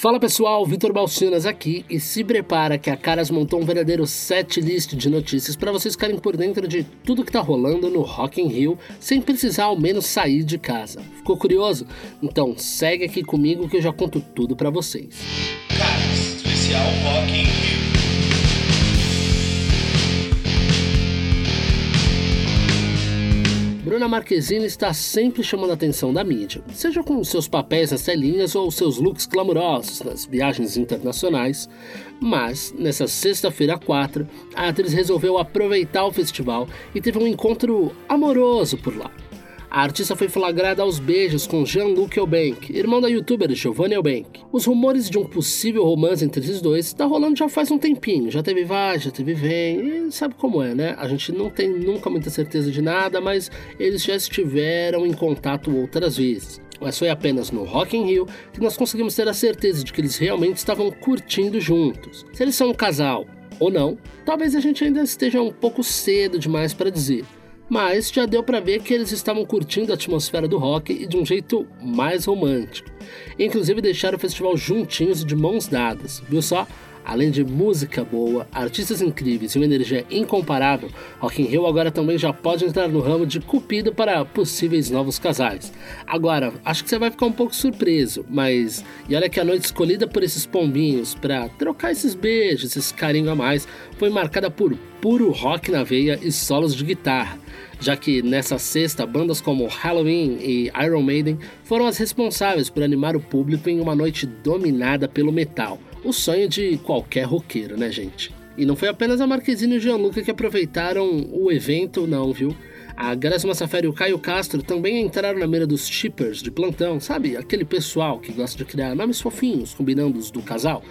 Fala pessoal, Vitor Balcinas aqui e se prepara que a Caras montou um verdadeiro set list de notícias para vocês ficarem por dentro de tudo que tá rolando no Rock in Rio sem precisar ao menos sair de casa. Ficou curioso? Então segue aqui comigo que eu já conto tudo para vocês. Caras, especial Rock in Rio. Bruna Marquezine está sempre chamando a atenção da mídia, seja com seus papéis nas telinhas ou seus looks clamorosos nas viagens internacionais. Mas, nessa sexta-feira 4, a atriz resolveu aproveitar o festival e teve um encontro amoroso por lá. A artista foi flagrada aos beijos com Jean-Luc Eubank, irmão da youtuber Giovanni Eubank. Os rumores de um possível romance entre esses dois tá rolando já faz um tempinho. Já teve vai, já teve vem, e sabe como é, né? A gente não tem nunca muita certeza de nada, mas eles já estiveram em contato outras vezes. Mas foi apenas no Rock in Rio que nós conseguimos ter a certeza de que eles realmente estavam curtindo juntos. Se eles são um casal ou não, talvez a gente ainda esteja um pouco cedo demais para dizer mas já deu para ver que eles estavam curtindo a atmosfera do rock e de um jeito mais romântico. Inclusive deixaram o festival juntinhos de mãos dadas, viu só? Além de música boa, artistas incríveis e uma energia incomparável, Rock in Rio agora também já pode entrar no ramo de cupido para possíveis novos casais. Agora, acho que você vai ficar um pouco surpreso, mas e olha que a noite escolhida por esses pombinhos para trocar esses beijos, esse carinho a mais, foi marcada por puro rock na veia e solos de guitarra já que nessa sexta bandas como Halloween e Iron Maiden foram as responsáveis por animar o público em uma noite dominada pelo metal o sonho de qualquer roqueiro, né, gente? E não foi apenas a Marquezine e o Gianluca que aproveitaram o evento, não, viu? A Graça Massafera e o Caio Castro também entraram na mira dos shippers de plantão, sabe? Aquele pessoal que gosta de criar nomes fofinhos, combinando os do casal.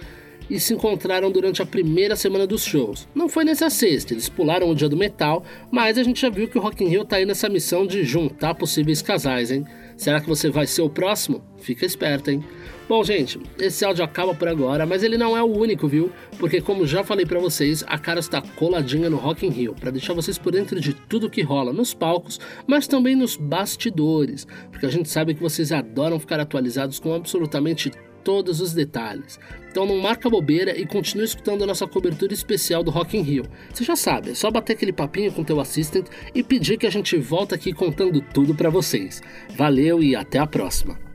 E se encontraram durante a primeira semana dos shows. Não foi nessa sexta, eles pularam o dia do metal, mas a gente já viu que o Rock in Rio tá aí nessa missão de juntar possíveis casais, hein? Será que você vai ser o próximo? Fica esperto, hein? Bom, gente, esse áudio acaba por agora, mas ele não é o único, viu? Porque como já falei para vocês, a cara está coladinha no Rock in Rio, para deixar vocês por dentro de tudo que rola nos palcos, mas também nos bastidores, porque a gente sabe que vocês adoram ficar atualizados com absolutamente todos os detalhes. Então não marca bobeira e continue escutando a nossa cobertura especial do Rock in Rio. Você já sabe, é só bater aquele papinho com teu assistant e pedir que a gente volta aqui contando tudo para vocês. Valeu e até a próxima.